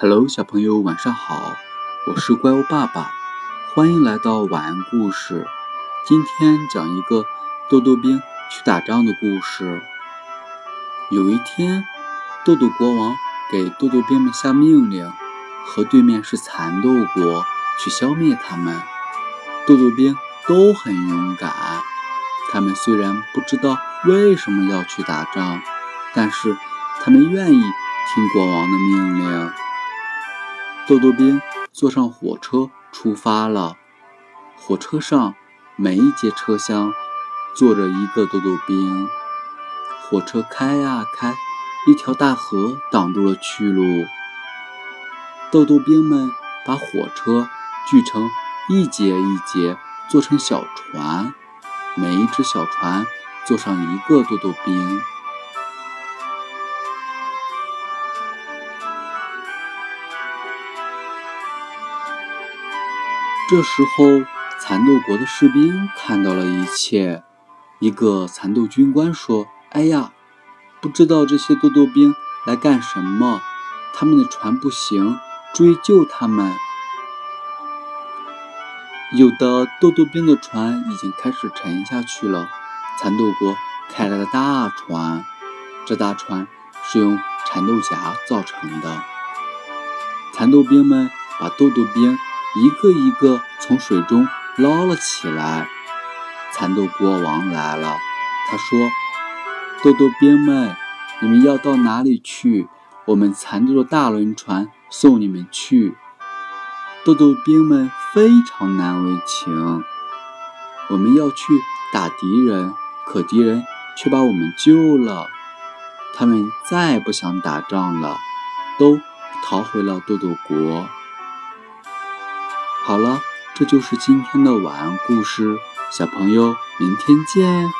Hello，小朋友，晚上好！我是怪物爸爸，欢迎来到晚安故事。今天讲一个豆豆兵去打仗的故事。有一天，豆豆国王给豆豆兵们下命令，和对面是蚕豆国去消灭他们。豆豆兵都很勇敢，他们虽然不知道为什么要去打仗，但是他们愿意听国王的命令。豆豆兵坐上火车出发了。火车上每一节车厢坐着一个豆豆兵。火车开呀开，一条大河挡住了去路。豆豆兵们把火车锯成一节一节，做成小船，每一只小船坐上一个豆豆兵。这时候，蚕豆国的士兵看到了一切。一个蚕豆军官说：“哎呀，不知道这些豆豆兵来干什么？他们的船不行，追救他们。”有的豆豆兵的船已经开始沉下去了。蚕豆国开来了大船，这大船是用蚕豆荚造成的。蚕豆兵们把豆豆兵。一个一个从水中捞了起来。蚕豆国王来了，他说：“豆豆兵们，你们要到哪里去？我们蚕豆的大轮船送你们去。”豆豆兵们非常难为情。我们要去打敌人，可敌人却把我们救了。他们再不想打仗了，都逃回了豆豆国。好了，这就是今天的晚安故事，小朋友，明天见。